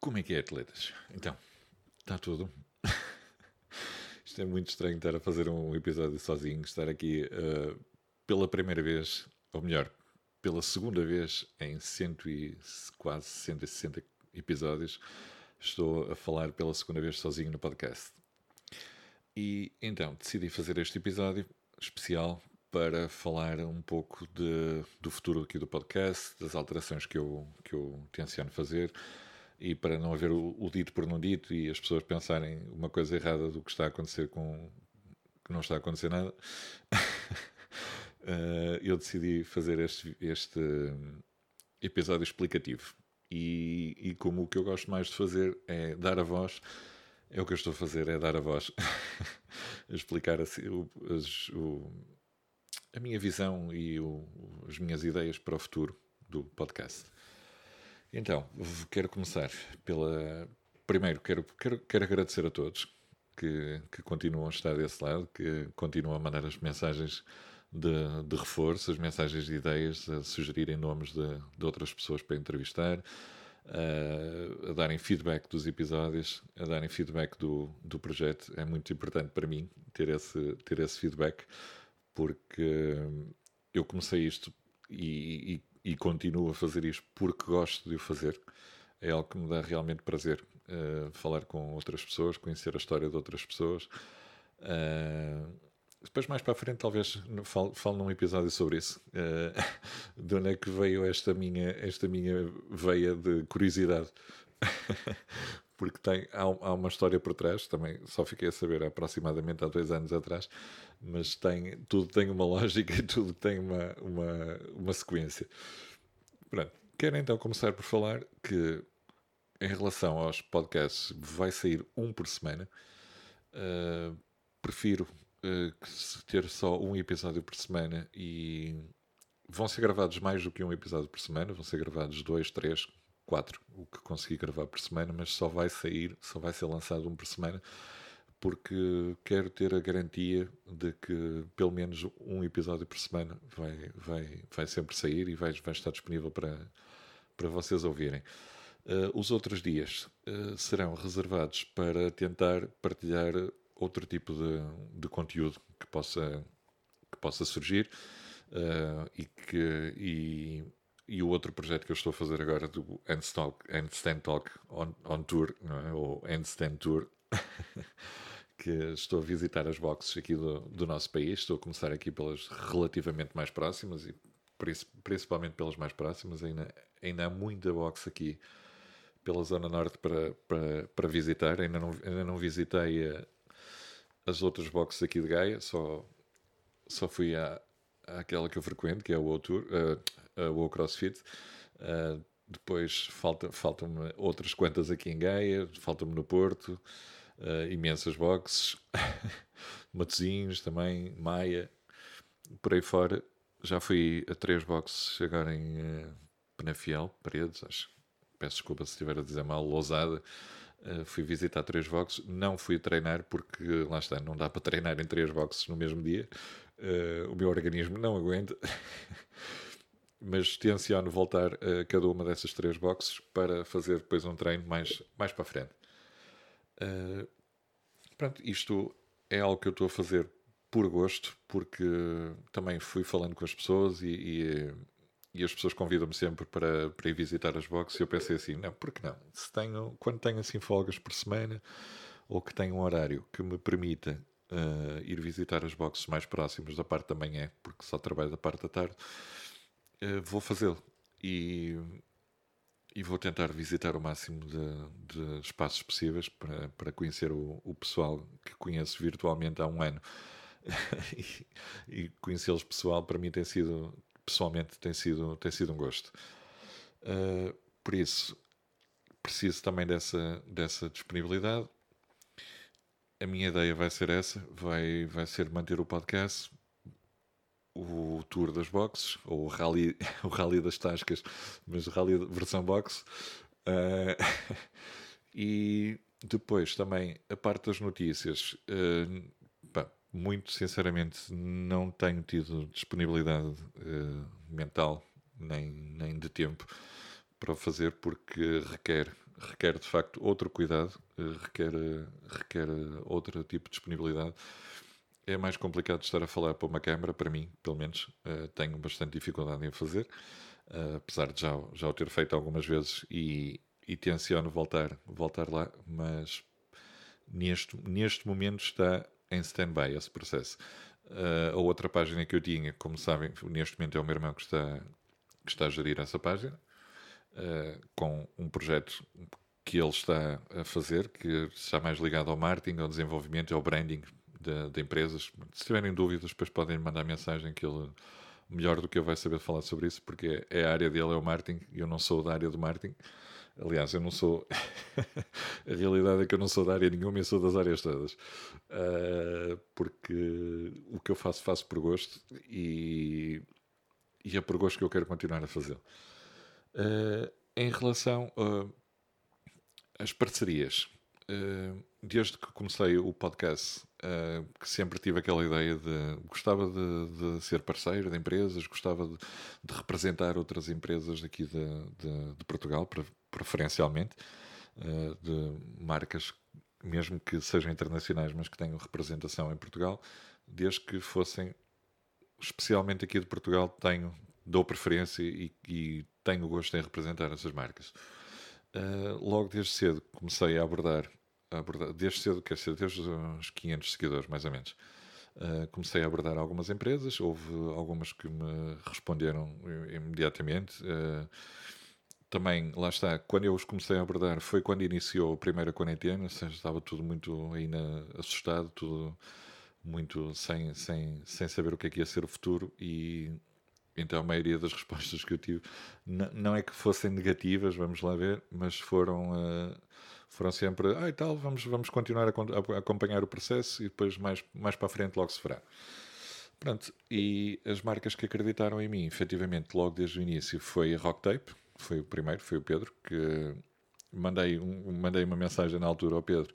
Como é que é, atletas? Então, está tudo. Isto é muito estranho estar a fazer um episódio sozinho, estar aqui uh, pela primeira vez, ou melhor, pela segunda vez em cento e, quase 160 episódios, estou a falar pela segunda vez sozinho no podcast. E então decidi fazer este episódio especial para falar um pouco de, do futuro aqui do podcast, das alterações que eu, que eu tenciono fazer e para não haver o, o, dito por não dito e as pessoas pensarem uma coisa errada do que está a acontecer com que não está a acontecer nada, uh, eu decidi fazer este, este episódio explicativo. E, e, como o que eu gosto mais de fazer é dar a voz, é o que eu estou a fazer, é dar a voz, explicar assim, o, as, o, a minha visão e as minhas ideias para o futuro do podcast. Então, quero começar pela. Primeiro, quero, quero, quero agradecer a todos que, que continuam a estar desse lado, que continuam a mandar as mensagens de, de reforço, as mensagens de ideias, a sugerirem nomes de, de outras pessoas para entrevistar, a, a, darem feedback dos episódios, a darem feedback do, do projeto. É muito importante para mim ter esse, ter esse feedback, porque eu comecei isto e, e e continuo a fazer isto porque gosto de o fazer. É algo que me dá realmente prazer uh, falar com outras pessoas, conhecer a história de outras pessoas. Uh, depois, mais para a frente, talvez fale, fale num episódio sobre isso. Uh, de onde é que veio esta minha, esta minha veia de curiosidade? porque tem, há, há, uma história por trás, também só fiquei a saber aproximadamente há dois anos atrás, mas tem, tudo tem uma lógica e tudo tem uma, uma, uma sequência. Pronto, quero então começar por falar que em relação aos podcasts vai sair um por semana. Uh, prefiro uh, ter só um episódio por semana e vão ser gravados mais do que um episódio por semana, vão ser gravados dois, três, o que consegui gravar por semana, mas só vai sair, só vai ser lançado um por semana, porque quero ter a garantia de que pelo menos um episódio por semana vai, vai, vai sempre sair e vai, vai estar disponível para, para vocês ouvirem. Uh, os outros dias uh, serão reservados para tentar partilhar outro tipo de, de conteúdo que possa, que possa surgir uh, e que e e o outro projeto que eu estou a fazer agora do Handstand, Handstand Talk on, on Tour, é? ou Handstand Tour, que estou a visitar as boxes aqui do, do, nosso país. Estou a começar aqui pelas relativamente mais próximas e principalmente pelas mais próximas. Ainda, ainda há muita box aqui pela Zona Norte para, para, para visitar. Ainda não, ainda não visitei a, as outras boxes aqui de Gaia, só, só fui à, àquela que eu frequento, que é o O-Tour, uh, uh, o CrossFit. Uh, depois falta, faltam-me outras quantas aqui em Gaia, faltam-me no Porto, uh, imensas boxes, Matozinhos também, Maia, por aí fora. Já fui a três boxes agora em uh, Penafiel, Paredes, acho. Peço desculpa se estiver a dizer mal, Lousada. Uh, fui visitar três boxes, não fui treinar porque lá está, não dá para treinar em três boxes no mesmo dia. Uh, o meu organismo não aguenta. mas tenciono voltar a cada uma dessas três boxes para fazer depois um treino mais, mais para frente. Uh, pronto, isto é algo que eu estou a fazer por gosto, porque também fui falando com as pessoas e, e, e as pessoas convidam-me sempre para, para ir visitar as boxes e eu pensei assim, não, por que não? Se tenho, quando tenho assim folgas por semana ou que tenho um horário que me permita uh, ir visitar as boxes mais próximas da parte da manhã, porque só trabalho da parte da tarde, uh, vou fazê-lo. E, e vou tentar visitar o máximo de, de espaços possíveis para, para conhecer o, o, pessoal que conheço virtualmente há um ano. e, e conhecê-los pessoal para mim tem sido pessoalmente tem sido tem sido um gosto uh, por isso preciso também dessa dessa disponibilidade a minha ideia vai ser essa vai vai ser manter o podcast o tour das boxes, ou o rally, o rally das tascas, mas rally versão box. Uh, e depois também a parte das notícias. Uh, pá, muito sinceramente, não tenho tido disponibilidade uh, mental nem, nem de tempo para fazer, porque requer requer de facto outro cuidado, requer, requer outro tipo de disponibilidade. É mais complicado estar a falar para uma câmara, para mim, pelo menos, tenho bastante dificuldade em fazer, apesar de já, já o ter feito algumas vezes e, e tenciono voltar, voltar lá, mas neste, neste momento está em stand-by esse processo. Uh, a outra página que eu tinha, como sabem, neste momento é o meu irmão que está, que está a gerir essa página, uh, com um projeto que ele está a fazer, que está mais ligado ao marketing, ao desenvolvimento, ao branding de, de empresas. Se tiverem dúvidas, depois podem mandar mensagem que ele, melhor do que eu, vai saber falar sobre isso, porque é a área dele, é o marketing, e eu não sou da área do marketing. Aliás, eu não sou. a realidade é que eu não sou da área nenhuma, eu sou das áreas todas. Uh, porque o que eu faço, faço por gosto e, e é por gosto que eu quero continuar a fazer. Uh, em relação às parcerias, uh, desde que comecei o podcast, que sempre tive aquela ideia de. gostava de, de ser parceiro de empresas, gostava de, de representar outras empresas aqui de, de Portugal, preferencialmente, uh, de marcas, mesmo que sejam internacionais, mas que tenham representação em Portugal, desde que fossem, especialmente aqui de Portugal, tenho, dou preferência e, e tenho gosto em representar essas marcas. Uh, logo desde cedo comecei a abordar, abordar desde cedo, quer dizer, desde uns 500 seguidores, mais ou menos. Uh, comecei a abordar algumas empresas, houve algumas que me responderam imediatamente. Uh, também, lá está, quando eu os comecei a abordar foi quando iniciou a primeira quarentena, seja, estava tudo muito ainda assustado, tudo muito sem, sem, sem saber o que é que ia ser o futuro e então a maioria das respostas que eu tive não é que fossem negativas, vamos lá ver, mas foram, uh, foram sempre, ah e tal, vamos, vamos continuar a, a, acompanhar o processo e depois mais, mais para a frente logo se fará. Pronto, e as marcas que acreditaram em mim, efetivamente, logo desde o início, foi a Rock Tape, foi o primeiro, foi o Pedro, que mandei, um, mandei uma mensagem na altura ao Pedro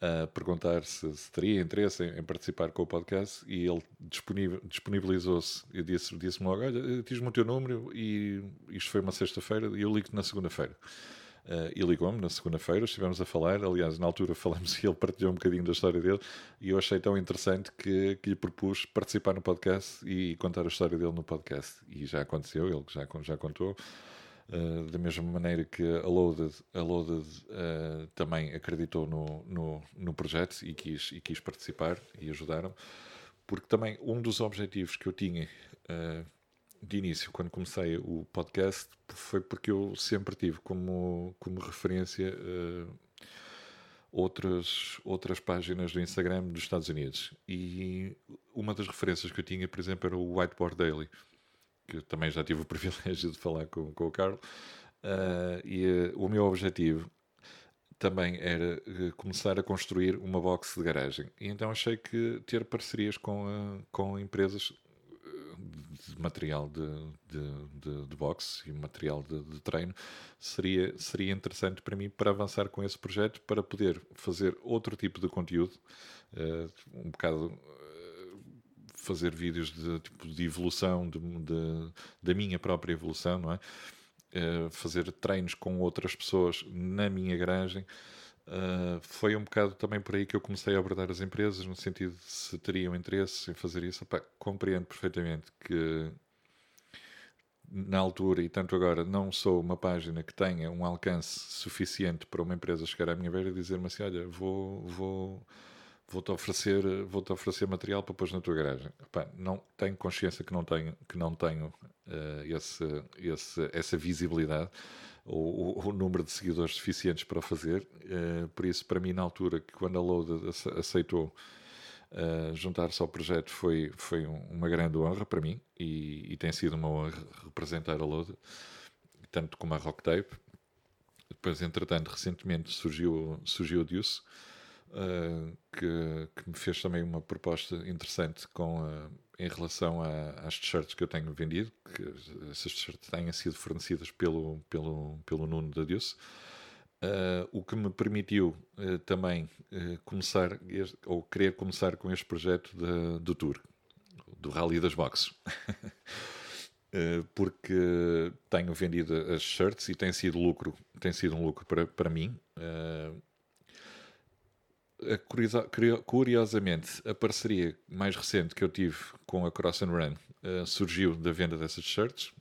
a perguntar se, se teria interesse em, em, participar com o podcast e ele disponibilizou-se e disse-me disse logo: Olha, diz-me o teu número e isto foi uma sexta-feira e eu ligo-te na segunda-feira. Uh, e ligou-me na segunda-feira, estivemos a falar. Aliás, na altura falamos e ele partilhou um bocadinho da história dele. E eu achei tão interessante que, que lhe propus participar no podcast e contar a história dele no podcast. E já aconteceu, ele já, já contou. Uh, da mesma maneira que a Loaded, a Loaded uh, também acreditou no, no, no, projeto e quis, e quis participar e ajudaram, porque também um dos objetivos que eu tinha de início, quando comecei o podcast, foi porque eu sempre tive como, como referência outras, outras páginas do Instagram dos Estados Unidos. E uma das referências que eu tinha, por exemplo, era o Whiteboard Daily que também já tive o privilégio de falar com, com o Carlos, uh, e uh, o meu objetivo também era uh, começar a construir uma box de garagem. E então achei que ter parcerias com, com empresas de material de, de, de, boxe e material de, de, treino seria, seria interessante para mim para avançar com esse projeto, para poder fazer outro tipo de conteúdo, um bocado fazer vídeos de, tipo, de evolução, de, de, da minha própria evolução, não é? Uh, fazer treinos com outras pessoas na minha garagem. Uh, foi um bocado também por aí que eu comecei a abordar as empresas, no sentido de se teriam interesse em fazer isso. Opa, compreendo perfeitamente que na altura e tanto agora não sou uma página que tenha um alcance suficiente para uma empresa chegar à minha beira e dizer-me assim: Olha, vou, vou vou-te oferecer, vou oferecer material para pôr na tua garagem. Epá, não tenho consciência que não tenho, que não tenho uh, esse, esse, essa visibilidade ou o, número de seguidores suficientes para fazer. Uh, por isso, para mim, na altura, que quando a Load aceitou uh, juntar-se ao projeto, foi, foi uma grande honra para mim e, e tem sido uma honra representar a Load, tanto como a Rock Tape. Depois, entretanto, recentemente surgiu, surgiu o Deuce, uh, que, que, me fez também uma proposta interessante com, uh, em relação a, às t-shirts que eu tenho vendido, que essas t-shirts tenham sido fornecidas pelo, pelo, pelo Nuno da Deus. Uh, o que me permitiu uh, também uh, começar, este, ou querer começar com este projeto de, do Tour, do Rally das Boxes. porque tenho vendido as shirts e tem sido lucro, tem sido um lucro para, para mim. Curiosamente, a parceria mais recente que eu tive com a Cross and Run surgiu da venda dessas shirts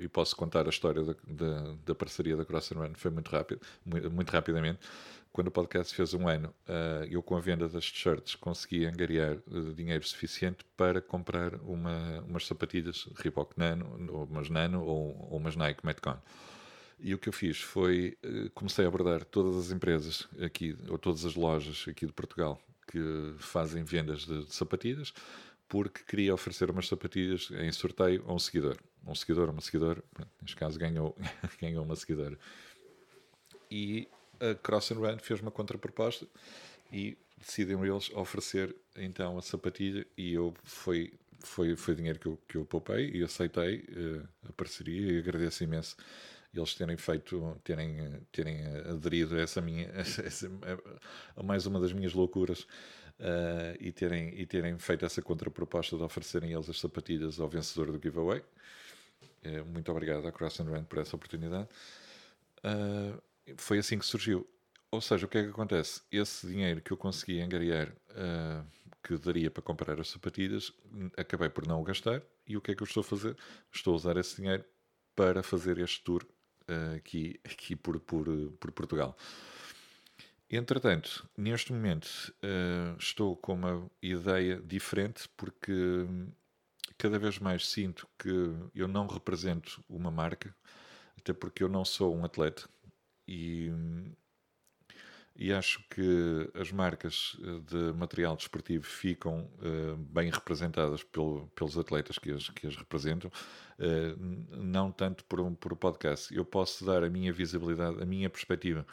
e posso contar a história da, da, da parceria da Cross and Run, foi muito rápido, muito, muito rapidamente quando o podcast fez um ano, uh, eu com a venda das t-shirts consegui angariar uh, dinheiro suficiente para comprar uma, umas sapatilhas Reebok Nano, ou umas Nano ou, ou umas Nike Metcon. E o que eu fiz foi, uh, comecei a abordar todas as empresas aqui, ou todas as lojas aqui de Portugal que fazem vendas de, de sapatilhas, porque queria oferecer umas sapatilhas em sorteio a um seguidor. Um seguidor, uma seguidora, neste caso ganhou, ganhou uma seguidora. E a Cross and Run fez uma contraproposta e decidiram eles oferecer então a sapatilha e eu foi foi foi dinheiro que eu, que eu poupei e aceitei uh, a parceria e agradeço imenso eles terem feito terem terem aderido a essa minha a mais uma das minhas loucuras uh, e terem e terem feito essa contraproposta de oferecerem eles as sapatilhas ao vencedor do giveaway uh, muito obrigado à Cross and Run por essa oportunidade uh, foi assim que surgiu. Ou seja, o que é que acontece? Esse dinheiro que eu consegui angariar, uh, que daria para comprar as sapatilhas, acabei por não o gastar. E o que é que eu estou a fazer? Estou a usar esse dinheiro para fazer este tour uh, aqui, aqui por, por, por Portugal. Entretanto, neste momento uh, estou com uma ideia diferente porque cada vez mais sinto que eu não represento uma marca, até porque eu não sou um atleta, e, e acho que as marcas eh, de material desportivo ficam uh, bem representadas pelo, pelos atletas que as, que as representam, uh, não tanto por, um, por podcast. Eu posso dar a minha visibilidade, a minha perspectiva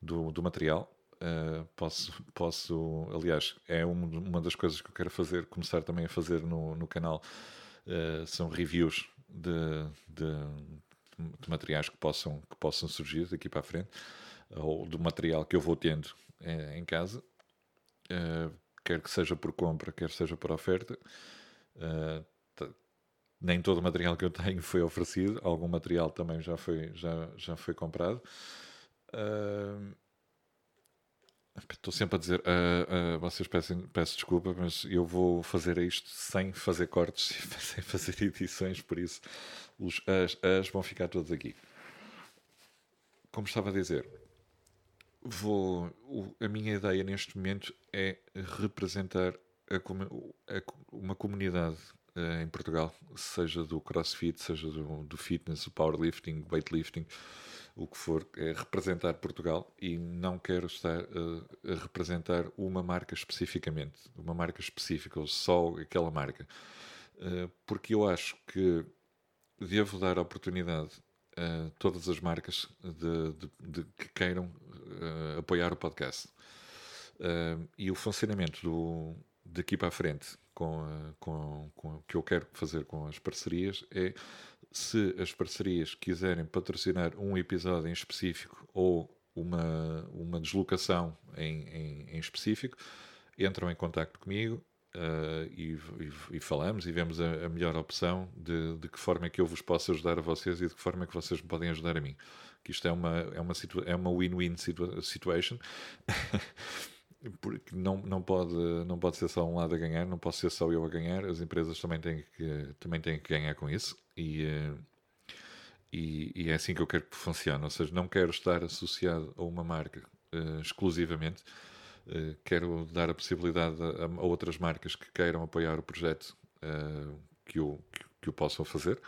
do, do material. Uh, posso, posso, aliás, é um, uma das coisas que eu quero fazer, começar também a fazer no, no canal, são reviews de, de de materiais que possam, que possam surgir daqui para a frente, ou do material que eu vou tendo em, em casa, uh, quer que seja por compra, quer seja por oferta. Uh, nem todo o material que eu tenho foi oferecido, algum material também já foi, já, já foi comprado. Estou sempre a dizer, uh, uh, vocês peçam, peço desculpa, mas eu vou fazer isto sem fazer cortes, sem fazer edições, por isso os as, as vão ficar todos aqui. Como estava a dizer, vou, o, a minha ideia neste momento é representar a, a, uma comunidade uh, em Portugal, seja do crossfit, seja do, do fitness, do powerlifting, weightlifting, o que for, é representar Portugal e não quero estar a, a representar uma marca especificamente, uma marca específica, ou só aquela marca. Uh, porque eu acho que devo dar oportunidade a todas as marcas de, de, de que queiram uh, apoiar o podcast. Uh, e o funcionamento do, daqui para a frente com, uh, com, com o que eu quero fazer com as parcerias é se as parcerias quiserem patrocinar um episódio em específico ou uma, uma deslocação em, em, em específico, entram em contato comigo uh, e, e, e, falamos e vemos a, a melhor opção de, de, que forma é que eu vos posso ajudar a vocês e de que forma é que vocês me podem ajudar a mim. Que isto é uma é uma é uma win-win situa situation. porque não, não, pode, não pode ser só um lado a ganhar, não posso ser só eu a ganhar, as empresas também têm que, também têm que ganhar com isso e, eh, e, e é assim que eu quero que funcione, ou seja, não quero estar associado a uma marca uh, exclusivamente, quero dar a possibilidade a, a, outras marcas que queiram apoiar o projeto uh, que, o, que, que o possam fazer.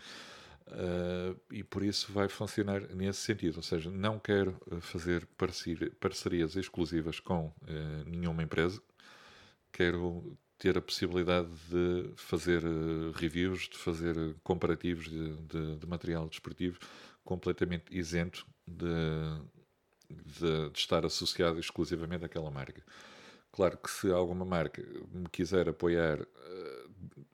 Uh, e por isso vai funcionar nesse sentido. Ou seja, não quero eh, fazer parcerias exclusivas com uh, nenhuma empresa, quero ter a possibilidade de fazer uh, reviews, de fazer comparativos de, de, de, material desportivo completamente isento de, de, de estar associado exclusivamente àquela marca. Claro que se alguma marca me quiser apoiar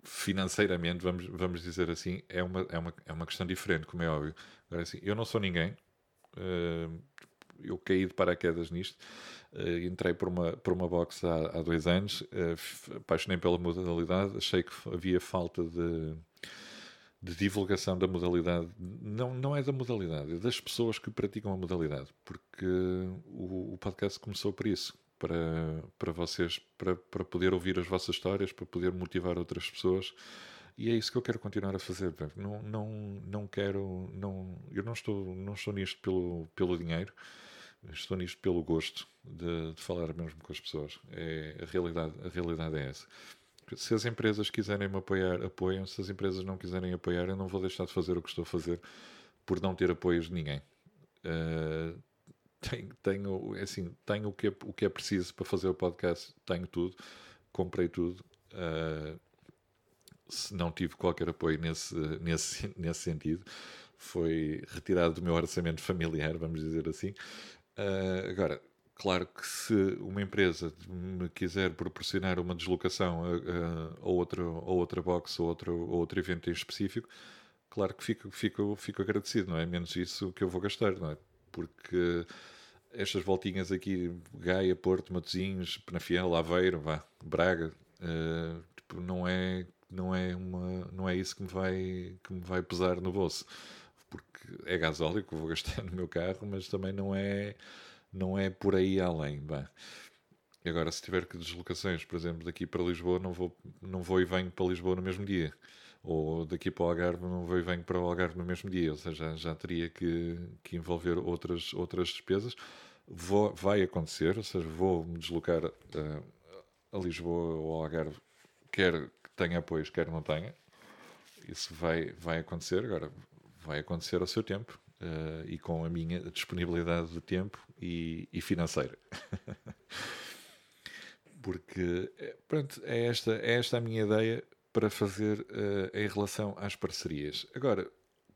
financeiramente, vamos, vamos dizer assim, é uma, é, uma, é uma questão diferente, como é óbvio. Agora, assim, eu não sou ninguém, uh, eu caí de paraquedas nisto, uh, entrei por uma, por uma box há, há dois anos, apaixonei pela modalidade, achei que havia falta de, de divulgação da modalidade, não, não é da modalidade, é das pessoas que praticam a modalidade, porque o, o podcast começou por isso, para, para vocês, para, para poder ouvir as vossas histórias, para poder motivar outras pessoas. E é isso que eu quero continuar a fazer. Não, não, não quero, não, eu não estou, não estou nisto pelo, pelo dinheiro, estou nisto pelo gosto de, de falar mesmo com as pessoas. É, a, realidade, a realidade é essa se as empresas quiserem me apoiar, apoiam. Se as empresas não quiserem apoiar, eu não vou deixar de fazer o que estou a fazer por não ter apoios de ninguém. Uh, tenho, tenho, é assim, tenho o que, é, o que é preciso para fazer o podcast, tenho tudo, comprei tudo. Uh, se não tive qualquer apoio nesse, nesse, nesse sentido, foi retirado do meu orçamento familiar, vamos dizer assim. Uh, agora, Claro que se uma empresa me quiser proporcionar uma deslocação a, a, a, outra, a outra box ou outro, outro evento em específico, claro que fico, fico, fico agradecido, não é? Menos isso que eu vou gastar, não é? Porque estas voltinhas aqui, Gaia, Porto, Matosinhos, Penafiel, Aveiro, vá, Braga, uh, tipo, não é não é uma não é isso que me vai que me vai pesar no bolso porque é gasóleo que vou gastar no meu carro mas também não é não é por aí além. Bem, agora, se tiver que deslocações, por exemplo, daqui para Lisboa, não vou, não vou e venho para Lisboa no mesmo dia. Ou daqui para o Algarve, não vou e venho para o Algarve no mesmo dia. Ou seja, já teria que, que envolver outras, outras despesas. Vou, vai acontecer, ou seja, vou me deslocar uh, a Lisboa ou ao Algarve, quer que tenha apoios, quer não tenha. Isso vai, vai acontecer. Agora, vai acontecer ao seu tempo uh, e com a minha disponibilidade de tempo e, e financeira. Porque, eh, pronto, é esta, é esta a minha ideia para fazer uh, em relação às parcerias. Agora,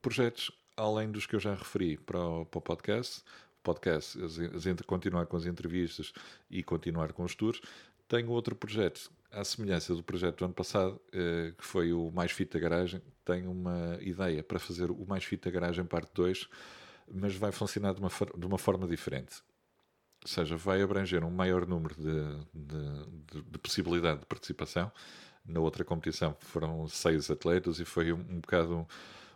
projetos além dos que eu já referi para o, para o podcast, podcast, as, as, continuar com as entrevistas e continuar com os tours, tenho outro projeto, à semelhança do projeto do ano passado, uh, que foi o Mais Fita Garagem, tenho uma ideia para fazer o Mais Fita Garagem parte 2, mas vai funcionar de uma, de uma forma diferente. Ou seja, vai abranger um maior número de, de, de, de possibilidade de participação. Na outra competição foram seis atletas e foi um, um bocado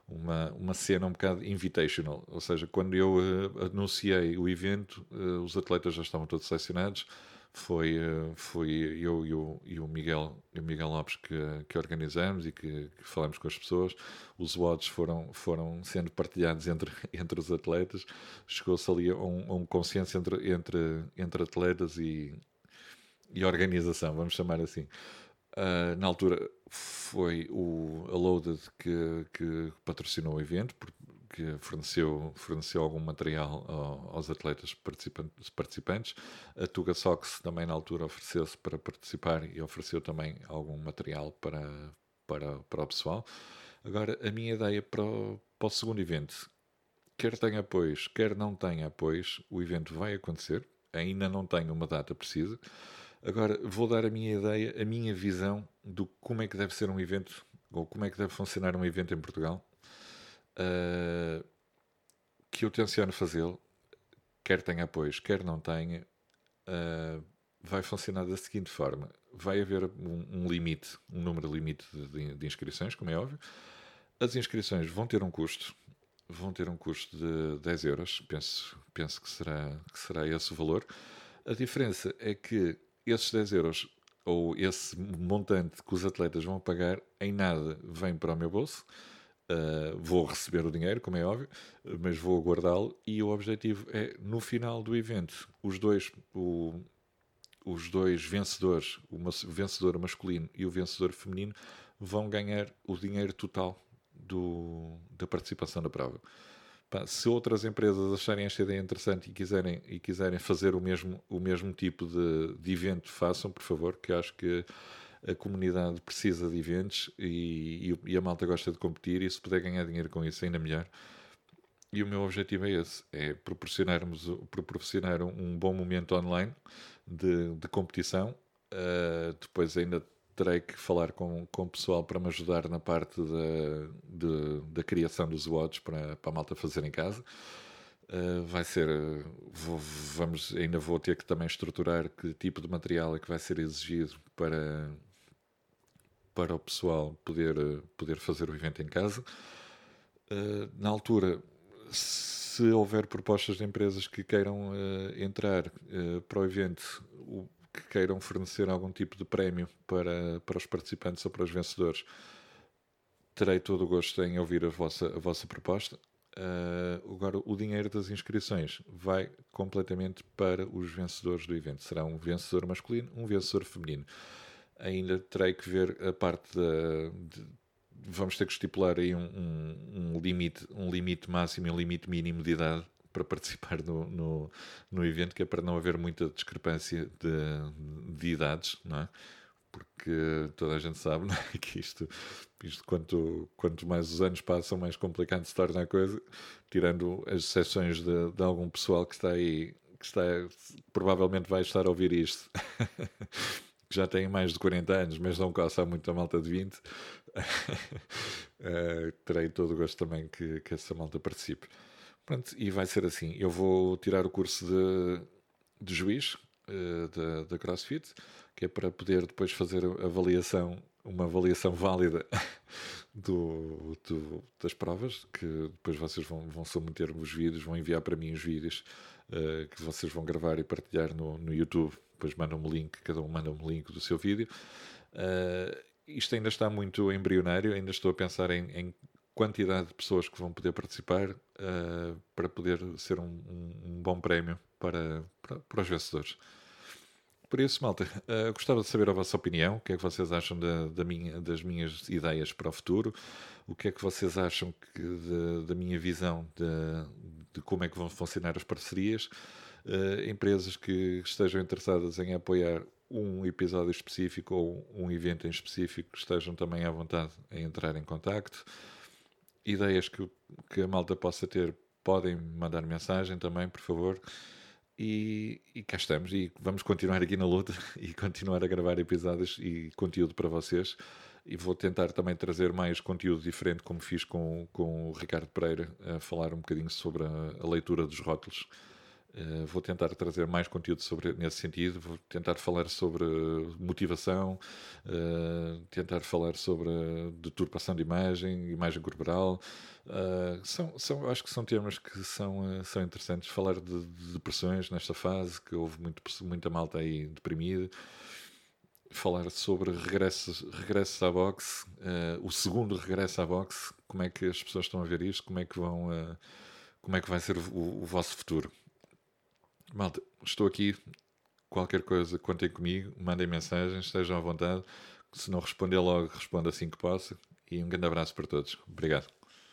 uma, uma cena um bocado invitational. Ou seja, quando eu uh, anunciei o evento, uh, os atletas já estavam todos selecionados foi, eh, foi eu e o, e o Miguel, e o Miguel Lopes que, que organizamos e que, que falamos com as pessoas. Os votos foram, foram sendo partilhados entre, entre os atletas. Chegou-se ali a um, a um consenso entre, entre, entre atletas e, e organização, vamos chamar assim. Uh, na altura foi o a Loaded que, que patrocinou o evento, que forneceu, forneceu algum material aos atletas participantes, participantes. A Tuga Sox também na altura ofereceu-se para participar e ofereceu também algum material para, para, para o pessoal. Agora, a minha ideia para o, para o segundo evento, quer tenha apoios, quer não tenha apoios, o evento vai acontecer. Ainda não tenho uma data precisa. Agora, vou dar a minha ideia, a minha visão do como é que deve ser um evento, ou como é que deve funcionar um evento em Portugal uh, que eu tenciono fazê-lo, quer tenha apoios, quer não tenha, uh, vai funcionar da seguinte forma: vai haver um, um limite, um número limite de, de, inscrições, como é óbvio. As inscrições vão ter um custo, vão ter um custo de 10 euros, penso, penso que, será, que será esse o valor. A diferença é que esses 10 euros ou esse montante que os atletas vão pagar em nada vem para o meu bolso Uh, vou receber o dinheiro, como é óbvio, mas vou guardá-lo. E o objetivo é, no final do evento, os dois, o, os dois vencedores, o vencedor masculino e o vencedor feminino, vão ganhar o dinheiro total do, da participação da prova. Se outras empresas acharem esta ideia interessante e quiserem, e quiserem fazer o mesmo, o mesmo tipo de, de evento, façam, por favor, que acho que a comunidade precisa de eventos e, e, a malta gosta de competir e se puder ganhar dinheiro com isso ainda melhor. E o meu objetivo é esse, é proporcionarmos, proporcionar um bom momento online de, de competição. Uh, depois ainda terei que falar com, com o pessoal para me ajudar na parte da, de, da criação dos watts para, para a malta fazer em casa. Uh, vai ser, vou, vamos, ainda vou ter que também estruturar que tipo de material é que vai ser exigido para, para o pessoal poder, poder fazer o evento em casa. na altura, se houver propostas de empresas que queiram entrar para o evento, que queiram fornecer algum tipo de prémio para, para os participantes ou para os vencedores, terei todo o gosto em ouvir a vossa, a vossa proposta. Uh, agora, o dinheiro das inscrições vai completamente para os vencedores do evento. Será um vencedor masculino, um vencedor feminino. Ainda terei que ver a parte da. De, vamos ter que estipular aí um, um, um, limite, um limite máximo e um limite mínimo de idade para participar no, no, no evento, que é para não haver muita discrepância de, de idades, não é? porque toda a gente sabe é? que isto, isto quanto, quanto mais os anos passam, mais complicado se torna a coisa, tirando as exceções de, de algum pessoal que está aí, que está, provavelmente vai estar a ouvir isto, que já tem mais de 40 anos, mas não coça muito a malta de 20. uh, eh, terei todo o gosto também que, que essa malta participe. Pronto, e vai ser assim. Eu vou tirar o curso de, de juiz uh, da, da CrossFit que é para poder depois fazer avaliação, uma avaliação válida do, do, das provas, que depois vocês vão, vão submeter os vídeos, vão enviar para mim os vídeos uh, que vocês vão gravar e partilhar no, no YouTube. Depois mandam-me link, cada um manda-me link do seu vídeo. Uh, isto ainda está muito embrionário, ainda estou a pensar em, em quantidade de pessoas que vão poder participar uh, para poder ser um, um, um bom prémio para, para, para os vencedores. Por isso, malta, uh, gostava de saber a vossa opinião, o que é que vocês acham da, da minha, das minhas ideias para o futuro, o que é que vocês acham que de, da minha visão de, de, como é que vão funcionar as parcerias, uh, empresas que estejam interessadas em apoiar um episódio específico ou um evento em específico, estejam também à vontade em entrar em contacto. Ideias que, que a malta possa ter, podem mandar mensagem também, por favor. E, e cá estamos, e vamos continuar aqui na luta e continuar a gravar episódios e conteúdo para vocês. E vou tentar também trazer mais conteúdo diferente, como fiz com, com o Ricardo Pereira, a falar um bocadinho sobre a, a leitura dos rótulos Uh, vou tentar trazer mais conteúdo sobre, nesse sentido, vou tentar falar sobre motivação, uh, tentar falar sobre deturpação de imagem, imagem corporal. Uh, são, são, acho que são temas que são, são interessantes. Falar de, de, depressões nesta fase, que houve muito, muita malta aí deprimida. Falar sobre regressos, regressos à boxe, o segundo regresso à boxe, como é que as pessoas estão a ver isto, como é que vão, como é que vai ser o, o vosso futuro. Malta, estou aqui. Qualquer coisa, contem comigo, mandem mensagens, estejam à vontade. Se não responder logo, responda assim que possa. E um grande abraço para todos. Obrigado.